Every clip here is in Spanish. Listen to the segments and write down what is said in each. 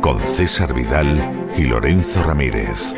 Con César Vidal y Lorenzo Ramírez.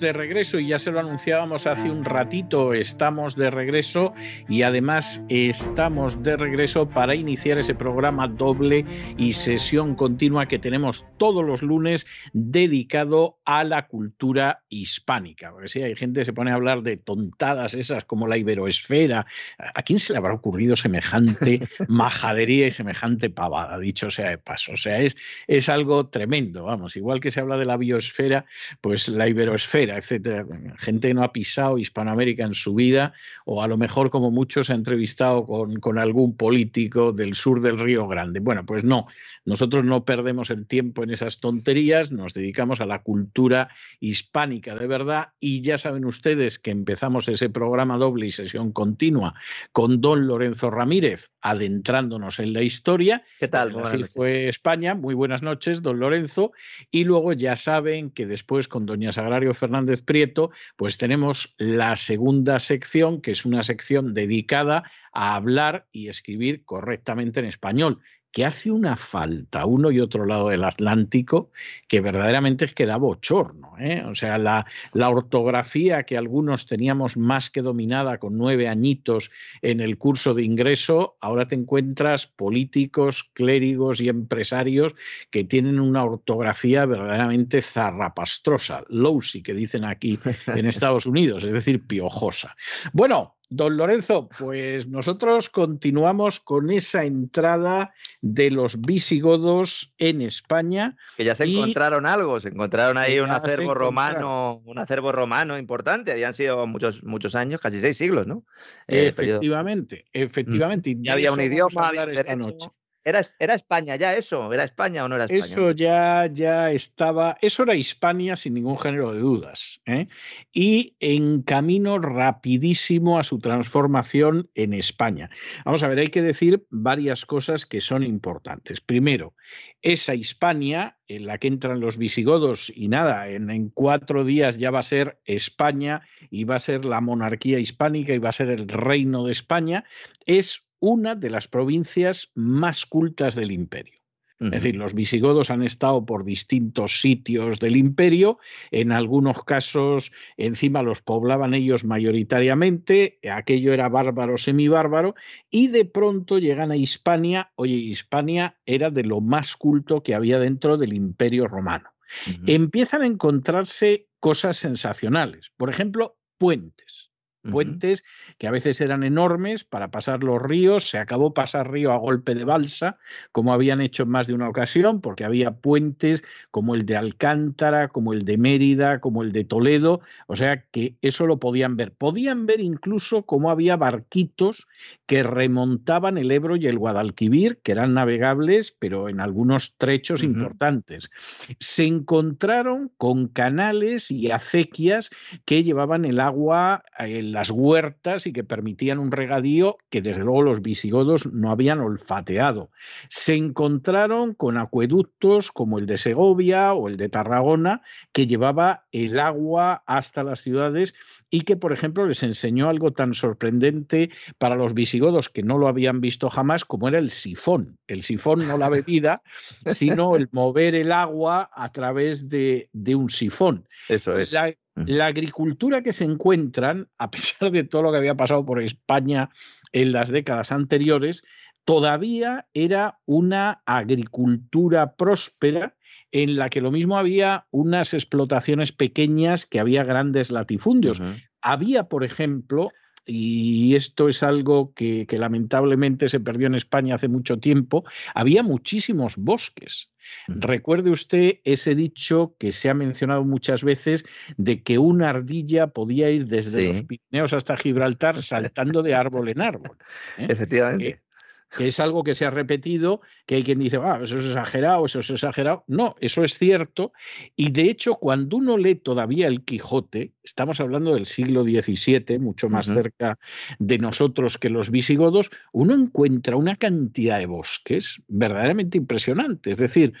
De regreso y ya se lo anunciábamos hace un ratito, estamos de regreso y además estamos de regreso para iniciar ese programa doble y sesión continua que tenemos todos los lunes dedicado a la cultura hispánica. Porque si hay gente que se pone a hablar de tontadas esas como la iberoesfera, ¿a quién se le habrá ocurrido semejante majadería y semejante pavada, dicho sea de paso? O sea, es, es algo tremendo, vamos, igual que se habla de la biosfera, pues la iberoesfera etcétera. Gente que no ha pisado Hispanoamérica en su vida, o a lo mejor, como muchos, ha entrevistado con, con algún político del sur del Río Grande. Bueno, pues no, nosotros no perdemos el tiempo en esas tonterías, nos dedicamos a la cultura hispánica de verdad, y ya saben ustedes que empezamos ese programa doble y sesión continua con don Lorenzo Ramírez, adentrándonos en la historia. ¿Qué tal? Así fue España. Muy buenas noches, don Lorenzo. Y luego ya saben que después con doña Sagrario Fernández Fernández Prieto, pues tenemos la segunda sección, que es una sección dedicada a hablar y escribir correctamente en español que hace una falta uno y otro lado del Atlántico que verdaderamente es que da bochorno. ¿eh? O sea, la, la, ortografía que algunos teníamos más que dominada con nueve añitos en el curso de ingreso, ahora te encuentras políticos, clérigos y empresarios que tienen una ortografía verdaderamente zarrapastrosa, lousy, que dicen aquí en Estados Unidos, es decir, piojosa. Bueno, Don Lorenzo, pues nosotros continuamos con esa entrada de los visigodos en España. Que ya se encontraron algo, se encontraron ahí un acervo romano, un acervo romano importante, habían sido muchos, muchos años, casi seis siglos, ¿no? Eh, efectivamente, efectivamente. Ya había un idioma, había esta noche. Era, era, España ya eso, era España o no era España. Eso ya, ya estaba, eso era Hispania sin ningún género de dudas. ¿eh? Y en camino rapidísimo a su transformación en España. Vamos a ver, hay que decir varias cosas que son importantes. Primero, esa Hispania en la que entran los visigodos y nada, en, en cuatro días ya va a ser España y va a ser la monarquía hispánica y va a ser el reino de España, es una de las provincias más cultas del imperio. Es decir, los visigodos han estado por distintos sitios del imperio, en algunos casos encima los poblaban ellos mayoritariamente, aquello era bárbaro, semibárbaro, y de pronto llegan a Hispania, oye, Hispania era de lo más culto que había dentro del imperio romano. Empiezan a encontrarse cosas sensacionales, por ejemplo, puentes puentes que a veces eran enormes para pasar los ríos, se acabó pasar río a golpe de balsa, como habían hecho en más de una ocasión, porque había puentes como el de Alcántara, como el de Mérida, como el de Toledo, o sea que eso lo podían ver. Podían ver incluso cómo había barquitos que remontaban el Ebro y el Guadalquivir, que eran navegables, pero en algunos trechos importantes. Se encontraron con canales y acequias que llevaban el agua, el las huertas y que permitían un regadío que desde luego los visigodos no habían olfateado. Se encontraron con acueductos como el de Segovia o el de Tarragona que llevaba el agua hasta las ciudades y que, por ejemplo, les enseñó algo tan sorprendente para los visigodos que no lo habían visto jamás como era el sifón. El sifón no la bebida, sino el mover el agua a través de, un sifón. Eso es. La agricultura que se encuentran, a pesar de todo lo que había pasado por España en las décadas anteriores, todavía era una agricultura próspera en la que lo mismo había unas explotaciones pequeñas que había grandes latifundios. Había, por ejemplo, y esto es algo que, lamentablemente se perdió en España hace mucho tiempo, había muchísimos bosques. Recuerde usted ese dicho que se ha mencionado muchas veces de que una ardilla podía ir desde los Pirineos hasta Gibraltar saltando de árbol en árbol. ¿eh? Efectivamente que es algo que se ha repetido, que hay quien dice, ah, eso es exagerado, eso es exagerado. No, eso es cierto. Y de hecho, cuando uno lee todavía el Quijote, estamos hablando del siglo XVII, mucho más cerca de nosotros que los visigodos, uno encuentra una cantidad de bosques verdaderamente impresionante. Es decir,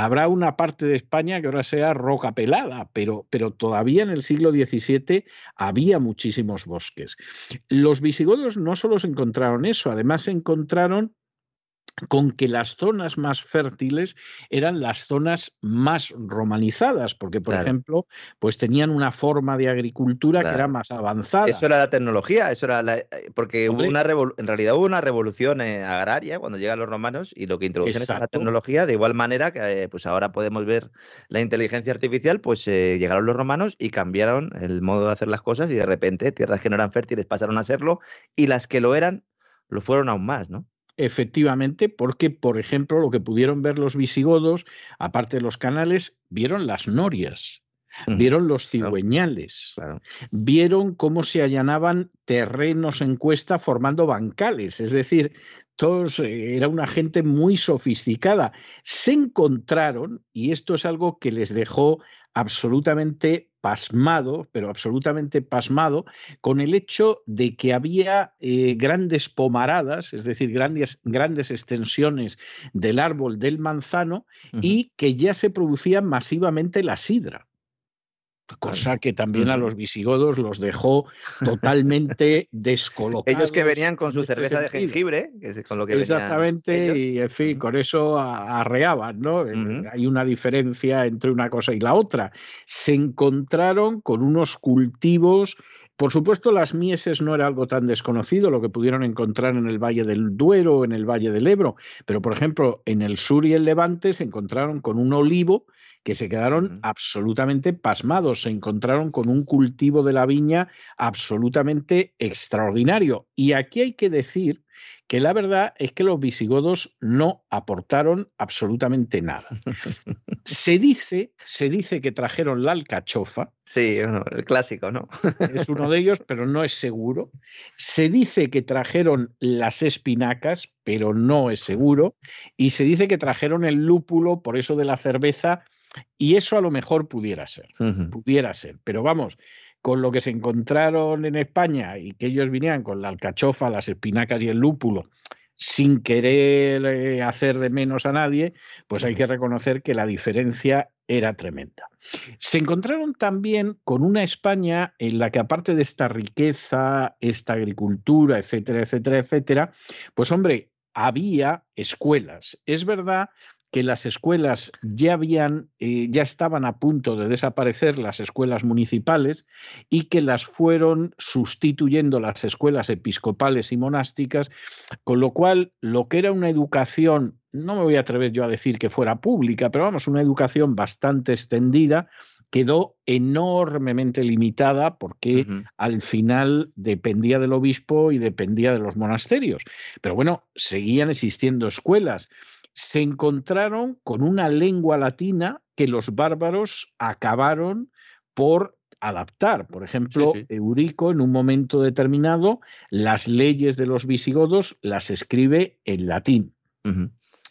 Habrá una parte de España que ahora sea roca pelada, pero, pero todavía en el siglo XVII había muchísimos bosques. Los visigodos no solo se encontraron eso, además se encontraron con que las zonas más fértiles eran las zonas más romanizadas, porque, por ejemplo, pues tenían una forma de agricultura que era más avanzada. Eso era la tecnología, eso era la, eh, porque hubo una en realidad hubo una revolución eh, agraria cuando llegan los romanos y lo que introducen es la tecnología, de igual manera que eh, pues ahora podemos ver la inteligencia artificial, pues llegaron los romanos y cambiaron el modo de hacer las cosas y de repente tierras que no eran fértiles pasaron a serlo y las que lo eran lo fueron aún más, ¿no? Efectivamente, porque, por ejemplo, lo que pudieron ver los visigodos, aparte de los canales, vieron las norias, vieron los cigüeñales, vieron cómo se allanaban terrenos en cuesta formando bancales, es decir, todos, eh, era una gente muy sofisticada. Se encontraron, y esto es algo que les dejó absolutamente pasmado, pero absolutamente pasmado, con el hecho de que había eh, grandes pomaradas, es decir, grandes, grandes extensiones del árbol del manzano y que ya se producía masivamente la sidra. Cosa que también a los visigodos los dejó totalmente descolocados. Ellos que venían con su cerveza de jengibre, que es con lo que Exactamente, y en fin, con eso arreaban, ¿no? Eh, hay una diferencia entre una cosa y la otra. Se encontraron con unos cultivos por supuesto, las mieses no era algo tan desconocido, lo que pudieron encontrar en el Valle del Duero o en el Valle del Ebro, pero por ejemplo, en el sur y el Levante se encontraron con un olivo que se quedaron absolutamente pasmados, se encontraron con un cultivo de la viña absolutamente extraordinario. Y aquí hay que decir que la verdad es que los visigodos no aportaron absolutamente nada. Se dice, se dice que trajeron la alcachofa. Sí, el clásico, ¿no? Es uno de ellos, pero no es seguro. Se dice que trajeron las espinacas, pero no es seguro. Y se dice que trajeron el lúpulo, por eso de la cerveza, y eso a lo mejor pudiera ser, pudiera ser. Pero vamos, con lo que se encontraron en España y que ellos vinieran con la alcachofa, las espinacas y el lúpulo, sin querer eh, hacer de menos a nadie, pues hay que reconocer que la diferencia era tremenda. Se encontraron también con una España en la que aparte de esta riqueza, esta agricultura, etcétera, etcétera, etcétera, pues hombre, había escuelas. Es verdad que las escuelas ya habían, eh, ya estaban a punto de desaparecer las escuelas municipales y que las fueron sustituyendo las escuelas episcopales y monásticas, con lo cual lo que era una educación, no me voy a atrever yo a decir que fuera pública, pero vamos, una educación bastante extendida, quedó enormemente limitada porque al final dependía del obispo y dependía de los monasterios. Pero bueno, seguían existiendo escuelas se encontraron con una lengua latina que los bárbaros acabaron por adaptar. Por ejemplo, Eurico en un momento determinado las leyes de los visigodos las escribe en latín.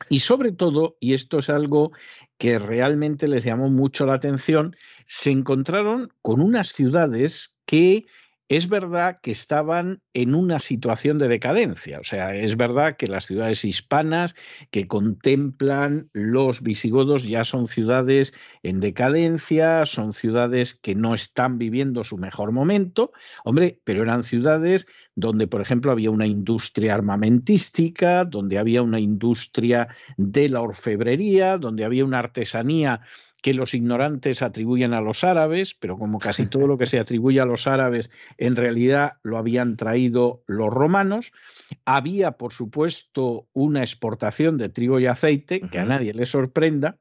Y sobre todo, y esto es algo que realmente les llamó mucho la atención, se encontraron con unas ciudades que es verdad que estaban en una situación de decadencia, o sea, es verdad que las ciudades hispanas que contemplan los visigodos ya son ciudades en decadencia, son ciudades que no están viviendo su mejor momento, hombre, pero eran ciudades donde, por ejemplo, había una industria armamentística, donde había una industria de la orfebrería, donde había una artesanía que los ignorantes atribuyen a los árabes, pero como casi todo lo que se atribuye a los árabes en realidad lo habían traído los romanos. Había, por supuesto, una exportación de trigo y aceite, que a nadie le sorprenda,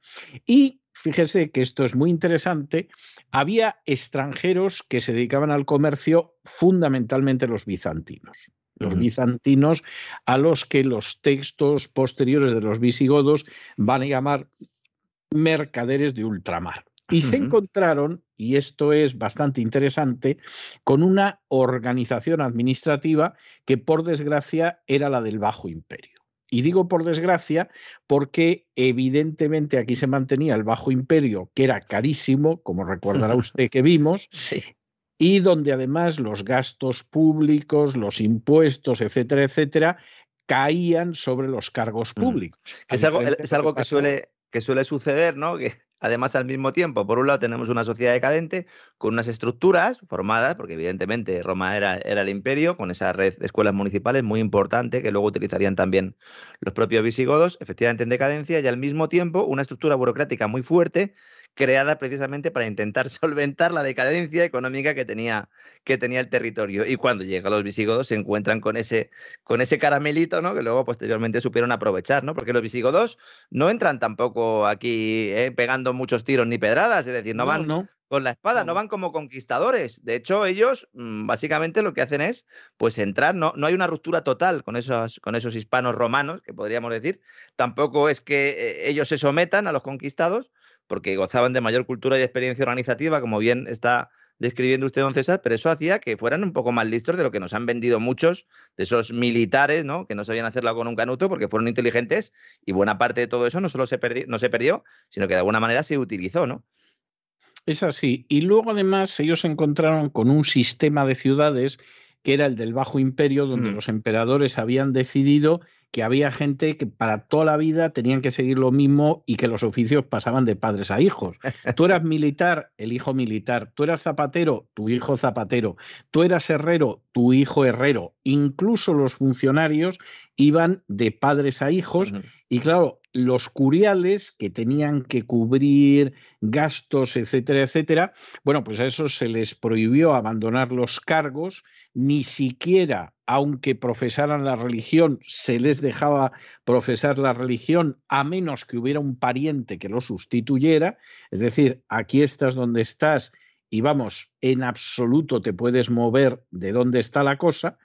y fíjese que esto es muy interesante, había extranjeros que se dedicaban al comercio, fundamentalmente los bizantinos los bizantinos, a los que los textos posteriores de los visigodos van a llamar mercaderes de ultramar. Y se encontraron, y esto es bastante interesante, con una organización administrativa que por desgracia era la del Bajo Imperio. Y digo por desgracia porque evidentemente aquí se mantenía el Bajo Imperio, que era carísimo, como recordará usted que vimos, y donde además los gastos públicos, los impuestos, etcétera, etcétera, caían sobre los cargos públicos. Es algo, es algo, que suele que suele suceder, ¿no? Que además al mismo tiempo, por un lado tenemos una sociedad decadente con unas estructuras formadas, porque evidentemente Roma era, era el imperio, con esa red de escuelas municipales muy importante que luego utilizarían también los propios visigodos, efectivamente en decadencia, y al mismo tiempo una estructura burocrática muy fuerte creada precisamente para intentar solventar la decadencia económica que tenía, que tenía el territorio. Y cuando llegan los visigodos se encuentran con ese, con ese caramelito, ¿no? Que luego posteriormente supieron aprovechar, ¿no? Porque los visigodos no entran tampoco aquí eh, pegando muchos tiros ni pedradas, es decir, no, van con la espada, no. van como conquistadores. De hecho, ellos mm, básicamente lo que hacen es pues entrar, no, no hay una ruptura total con esos, con esos hispanos romanos, que podríamos decir. Tampoco es que eh, ellos se sometan a los conquistados, porque gozaban de mayor cultura y experiencia organizativa, como bien está describiendo usted, don César, pero eso hacía que fueran un poco más listos de lo que nos han vendido muchos de esos militares, ¿no? Que no sabían hacerlo con un canuto porque fueron inteligentes y buena parte de todo eso no solo se, no se perdió, sino que de alguna manera se utilizó, ¿no? Es así. Y luego además ellos se encontraron con un sistema de ciudades que era el del Bajo Imperio, donde los emperadores habían decidido que había gente que para toda la vida tenían que seguir lo mismo y que los oficios pasaban de padres a hijos. Tú eras militar, el hijo militar. Tú eras zapatero, tu hijo zapatero. Tú eras herrero, tu hijo herrero. Incluso los funcionarios iban de padres a hijos y claro, los curiales que tenían que cubrir gastos, etcétera, etcétera, bueno, pues a eso se les prohibió abandonar los cargos, ni siquiera, aunque profesaran la religión, se les dejaba profesar la religión a menos que hubiera un pariente que lo sustituyera, es decir, aquí estás donde estás y vamos, en absoluto te puedes mover de dónde está la cosa.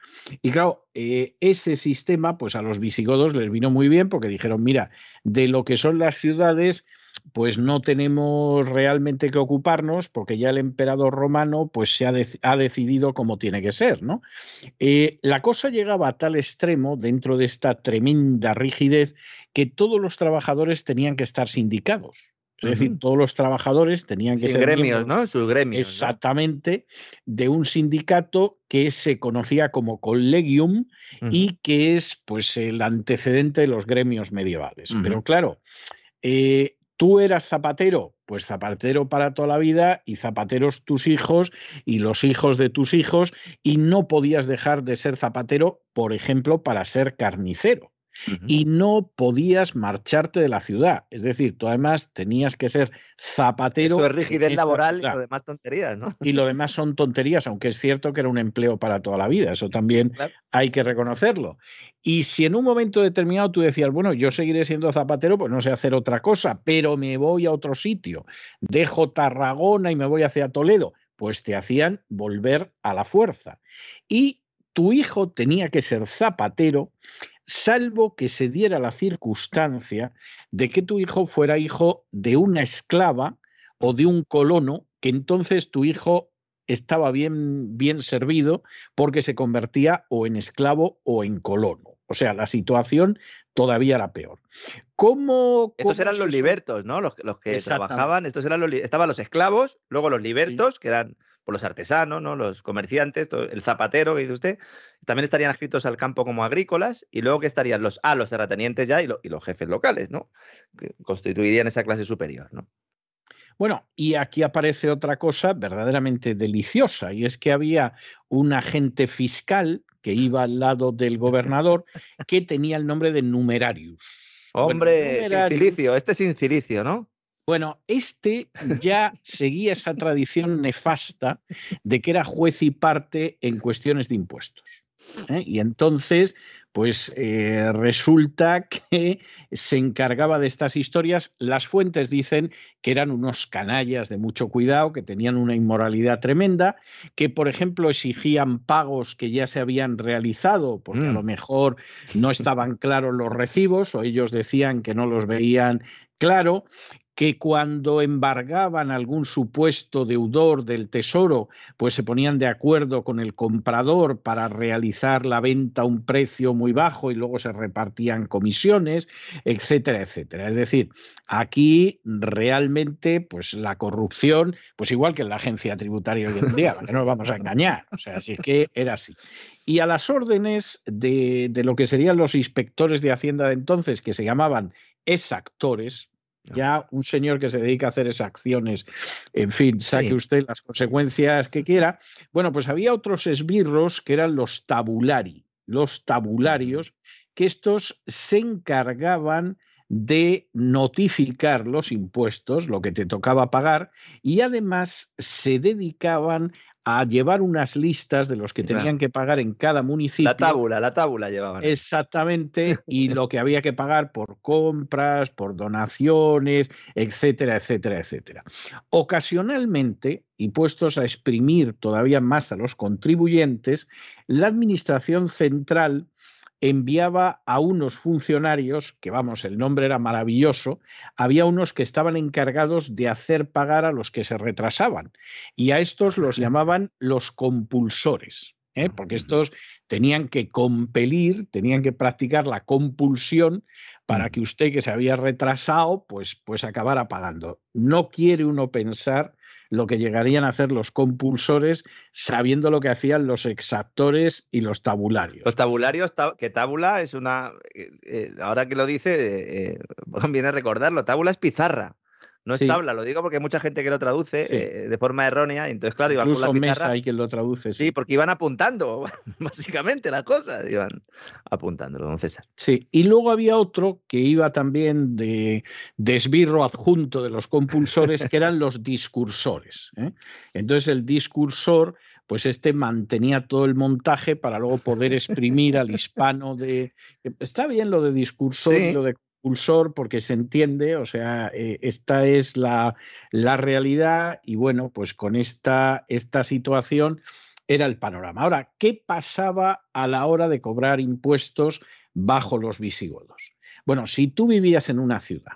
Y claro, eh, ese sistema, pues a los visigodos les vino muy bien porque dijeron, mira, de lo que son las ciudades, pues no tenemos realmente que ocuparnos porque ya el emperador romano pues se ha, decidido cómo tiene que ser, ¿no? Eh, la cosa llegaba a tal extremo dentro de esta tremenda rigidez que todos los trabajadores tenían que estar sindicados. Es decir, todos los trabajadores tenían que ser gremios, ¿no? Sus gremios. Exactamente, de un sindicato que se conocía como collegium y que es pues el antecedente de los gremios medievales. Pero claro, eh, tú eras zapatero, pues zapatero para toda la vida y zapateros tus hijos y los hijos de tus hijos y no podías dejar de ser zapatero, por ejemplo, para ser carnicero y no podías marcharte de la ciudad. Es decir, tú además tenías que ser zapatero. Eso es rigidez laboral y lo demás tonterías, ¿no? Y lo demás son tonterías, aunque es cierto que era un empleo para toda la vida. Eso también hay que reconocerlo. Y si en un momento determinado tú decías, bueno, yo seguiré siendo zapatero, pues no sé hacer otra cosa, pero me voy a otro sitio, dejo Tarragona y me voy hacia Toledo, pues te hacían volver a la fuerza. Y tu hijo tenía que ser zapatero salvo que se diera la circunstancia de que tu hijo fuera hijo de una esclava o de un colono, que entonces tu hijo estaba bien, bien servido porque se convertía o en esclavo o en colono. O sea, la situación todavía era peor. ¿Cómo, estos eran los libertos, ¿no? Los, que trabajaban, estos eran los, estaban los esclavos, luego los libertos, que eran por los artesanos, ¿no? los comerciantes, el zapatero que dice usted, también estarían adscritos al campo como agrícolas y luego que estarían los, ah, los terratenientes ya y, los jefes locales, ¿no? que constituirían esa clase superior. ¿no? Bueno, y aquí aparece otra cosa verdaderamente deliciosa, y es que había un agente fiscal que iba al lado del gobernador que tenía el nombre de Numerarius. Hombre, Sincilicio, este es Sincilicio, ¿no? Bueno, este ya seguía esa tradición nefasta de que era juez y parte en cuestiones de impuestos. ¿eh? Y entonces, pues eh, resulta que se encargaba de estas historias. Las fuentes dicen que eran unos canallas de mucho cuidado, que tenían una inmoralidad tremenda, que por ejemplo exigían pagos que ya se habían realizado, porque a lo mm. mejor no estaban claros los recibos o ellos decían que no los veían claro, que cuando embargaban algún supuesto deudor del tesoro, pues se ponían de acuerdo con el comprador para realizar la venta a un precio muy bajo y luego se repartían comisiones, etcétera, etcétera. Es decir, aquí realmente, pues la corrupción, pues igual que en la agencia tributaria hoy en día, que no nos vamos a engañar, o sea, así es que era así. Y a las órdenes de, de lo que serían los inspectores de Hacienda de entonces, que se llamaban exactores, ya. Un señor que se dedica a hacer esas acciones, en fin, saque usted las consecuencias que quiera. Bueno, pues había otros esbirros que eran los tabulari, los tabularios, que estos se encargaban de notificar los impuestos, lo que te tocaba pagar, y además se dedicaban a llevar unas listas de los que tenían que pagar en cada municipio. La tábula, la tábula llevaban. Exactamente, y lo que había que pagar por compras, por donaciones, etcétera, etcétera, etcétera. Ocasionalmente, y puestos a exprimir todavía más a los contribuyentes, la Administración Central enviaba a unos funcionarios, que vamos, el nombre era maravilloso, había unos que estaban encargados de hacer pagar a los que se retrasaban y a estos los llamaban los compulsores. ¿eh? porque estos tenían que compelir, tenían que practicar la compulsión para que usted que se había retrasado, pues, pues acabara pagando. No quiere uno pensar lo que llegarían a hacer los compulsores sabiendo lo que hacían los exactores y los tabularios. Los tabularios, que tábula es una, eh, eh, ahora que lo dice, eh, viene a recordarlo, tábula es pizarra. No es tabla, lo digo porque hay mucha gente que lo traduce eh, de forma errónea. entonces, claro, iban con la pizarra. hay quien lo traduce. Sí. porque iban apuntando, básicamente, las cosas. Iban apuntando, don César. Sí, y luego había otro que iba también de, esbirro adjunto de los compulsores, que eran los discursores. ¿eh? Entonces, el discursor pues este mantenía todo el montaje para luego poder exprimir al hispano de... Está bien lo de discursor y lo de porque se entiende, o sea, eh, esta es la, la, realidad y bueno, pues con esta, esta situación era el panorama. Ahora, ¿qué pasaba a la hora de cobrar impuestos bajo los visigodos? Bueno, si tú vivías en una ciudad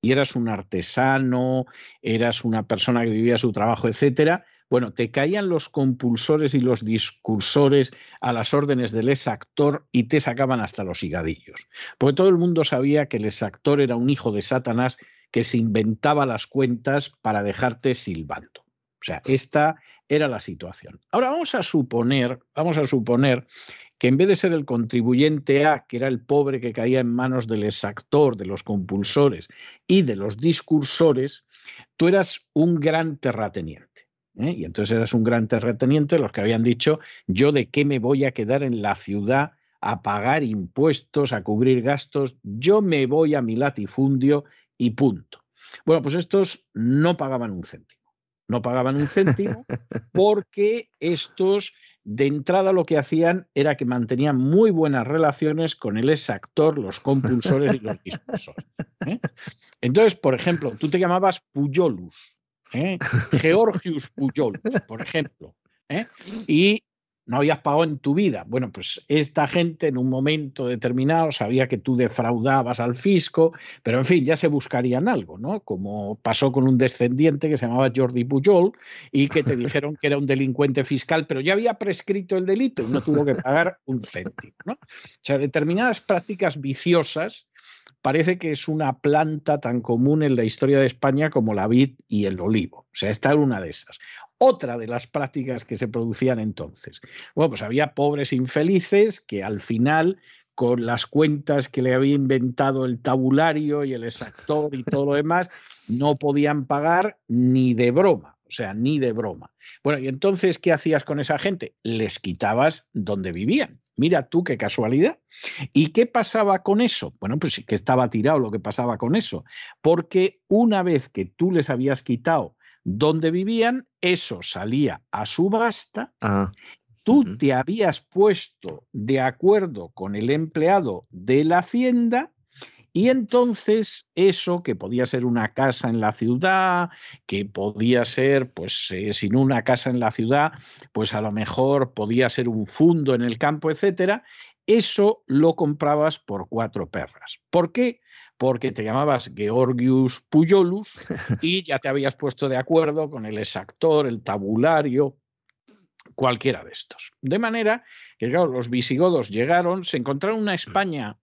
y eras un artesano, eras una persona que vivía su trabajo, etcétera, bueno, te caían los compulsores y los discursores a las órdenes del exactor y te sacaban hasta los higadillos. Porque todo el mundo sabía que el exactor era un hijo de Satanás que se inventaba las cuentas para dejarte silbando. O sea, esta era la situación. Ahora vamos a suponer, vamos a suponer que en vez de ser el contribuyente A, que era el pobre que caía en manos del exactor, de los compulsores y de los discursores, tú eras un gran terrateniente. ¿Eh? Y entonces eras un gran terrateniente, los que habían dicho, yo de qué me voy a quedar en la ciudad a pagar impuestos, a cubrir gastos, yo me voy a mi latifundio y punto. Bueno, pues estos no pagaban un céntimo. No pagaban un céntimo porque estos de entrada lo que hacían era que mantenían muy buenas relaciones con el exactor, los compulsores y los discursores. ¿eh? Entonces, por ejemplo, tú te llamabas Puyolus, ¿eh? Georgius Pujol, por ejemplo, ¿eh? y no habías pagado en tu vida. Bueno, pues esta gente en un momento determinado sabía que tú defraudabas al fisco, pero en fin, ya se buscarían algo, ¿no? Como pasó con un descendiente que se llamaba Jordi Pujol y que te dijeron que era un delincuente fiscal, pero ya había prescrito el delito y no tuvo que pagar un céntimo. O sea, determinadas prácticas viciosas parece que es una planta tan común en la historia de España como la vid y el olivo. O sea, esta era una de esas. Otra de las prácticas que se producían entonces. Bueno, pues había pobres infelices que al final con las cuentas que le había inventado el tabulario y el exactor y todo lo demás, no podían pagar ni de broma, o sea, ni de broma. Bueno, y entonces, ¿qué hacías con esa gente? Les quitabas donde vivían. Mira tú qué casualidad. ¿Y qué pasaba con eso? Bueno, pues sí que estaba tirado lo que pasaba con eso, porque una vez que tú les habías quitado donde vivían, eso salía a subasta. Ah, tú te habías puesto de acuerdo con el empleado de la hacienda y entonces eso, que podía ser una casa en la ciudad, que podía ser, pues eh, sin una casa en la ciudad, pues a lo mejor podía ser un fundo en el campo, etcétera, eso lo comprabas por cuatro perras. ¿Por qué? Porque te llamabas Georgius Puyolus y ya te habías puesto de acuerdo con el exactor, el tabulario, cualquiera de estos. De manera que, claro, los visigodos llegaron, se encontraron una España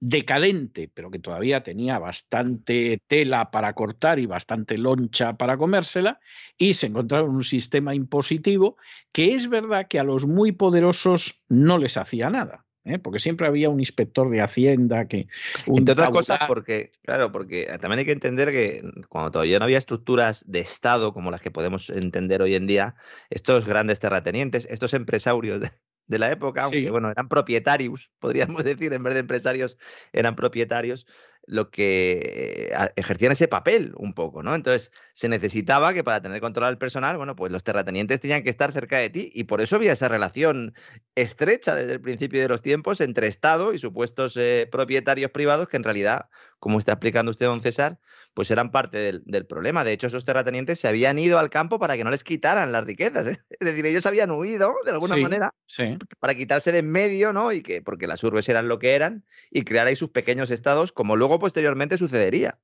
decadente, pero que todavía tenía bastante tela para cortar y bastante loncha para comérsela, y se encontraron un sistema impositivo que es verdad que a los muy poderosos no les hacía nada. ¿eh? porque siempre había un inspector de Hacienda que... Entre otras cosas, porque, claro, porque también hay que entender que cuando todavía no había estructuras de Estado como las que podemos entender hoy en día, estos grandes terratenientes, estos empresarios de la época, aunque bueno, eran propietarios, podríamos decir, en vez de empresarios, eran propietarios, lo que eh, ejercían ese papel un poco, ¿no? Entonces, se necesitaba que para tener control al personal, bueno, pues los terratenientes tenían que estar cerca de ti y por eso había esa relación estrecha desde el principio de los tiempos entre Estado y supuestos eh, propietarios privados que en realidad, como está explicando usted, don César, pues eran parte del, problema. De hecho, esos terratenientes se habían ido al campo para que no les quitaran las riquezas. ¿eh? Es decir, ellos habían huido de alguna manera para quitarse de en medio, ¿no? Y que, porque las urbes eran lo que eran, y crear ahí sus pequeños estados, como luego posteriormente sucedería.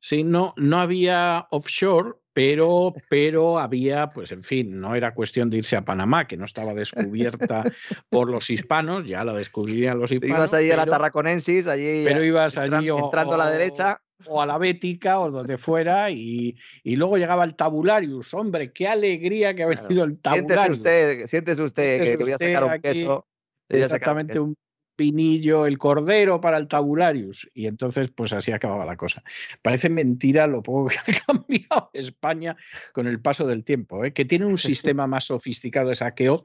Sí, no, no había offshore, pero, pero había, pues en fin, no era cuestión de irse a Panamá, que no estaba descubierta por los hispanos, ya la descubrirían los hispanos. Ibas allí a la Tarraconensis, allí pero ibas allí entrando a la derecha o a la Bética o donde fuera y, luego llegaba el tabularius. Hombre, qué alegría que ha venido el tabularius. Siéntese usted, siéntese usted que, voy a sacar un queso. Exactamente, un pinillo, el cordero para el tabularius. Y entonces, pues así acababa la cosa. Parece mentira lo poco que ha cambiado España con el paso del tiempo, ¿eh? que tiene un sistema más sofisticado de saqueo.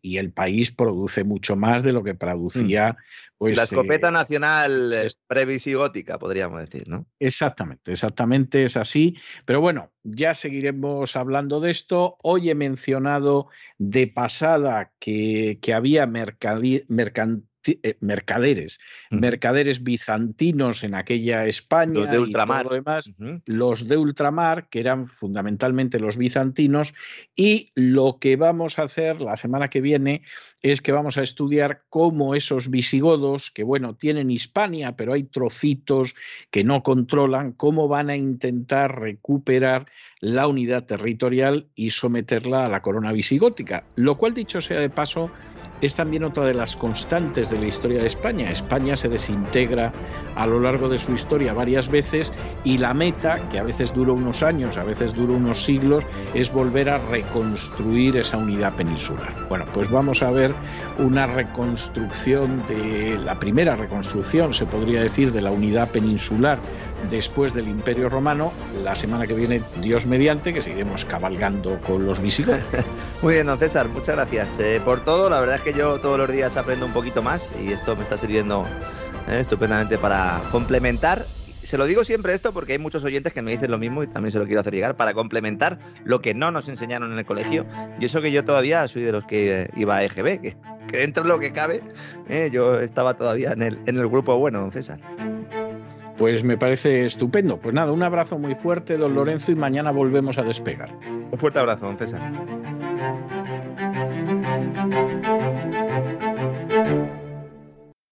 y el país produce mucho más de lo que producía. Mm. Pues, la escopeta eh, nacional previsigótica, podríamos decir, ¿no? Exactamente, exactamente es así. Pero bueno, ya seguiremos hablando de esto. Hoy he mencionado de pasada que, que había mercantil eh, mercaderes, mercaderes bizantinos en aquella España los de ultramar. Y demás, los de ultramar, que eran fundamentalmente los bizantinos, y lo que vamos a hacer la semana que viene es que vamos a estudiar cómo esos visigodos, que bueno, tienen Hispania, pero hay trocitos que no controlan, cómo van a intentar recuperar la unidad territorial y someterla a la corona visigótica. Lo cual, dicho sea de paso, es también otra de las constantes de la historia de España. España se desintegra a lo largo de su historia varias veces y la meta, que a veces dura unos años, a veces dura unos siglos, es volver a reconstruir esa unidad peninsular. Bueno, pues vamos a ver una reconstrucción de la primera reconstrucción, se podría decir, de la unidad peninsular después del Imperio Romano. La semana que viene, Dios mediante, que seguiremos cabalgando con los visigodos. Muy bien, don César, muchas gracias eh, por todo. La verdad es que yo todos los días aprendo un poquito más y esto me está sirviendo eh, estupendamente para complementar se lo digo siempre esto porque hay muchos oyentes que me dicen lo mismo y también se lo quiero hacer llegar para complementar lo que no nos enseñaron en el colegio. Y eso que yo todavía soy de los que iba a EGB, que, dentro de lo que cabe, eh, yo estaba todavía en el, en el grupo bueno, don César. Pues me parece estupendo. Pues nada, un abrazo muy fuerte, don Lorenzo, y mañana volvemos a despegar. Un fuerte abrazo, don César.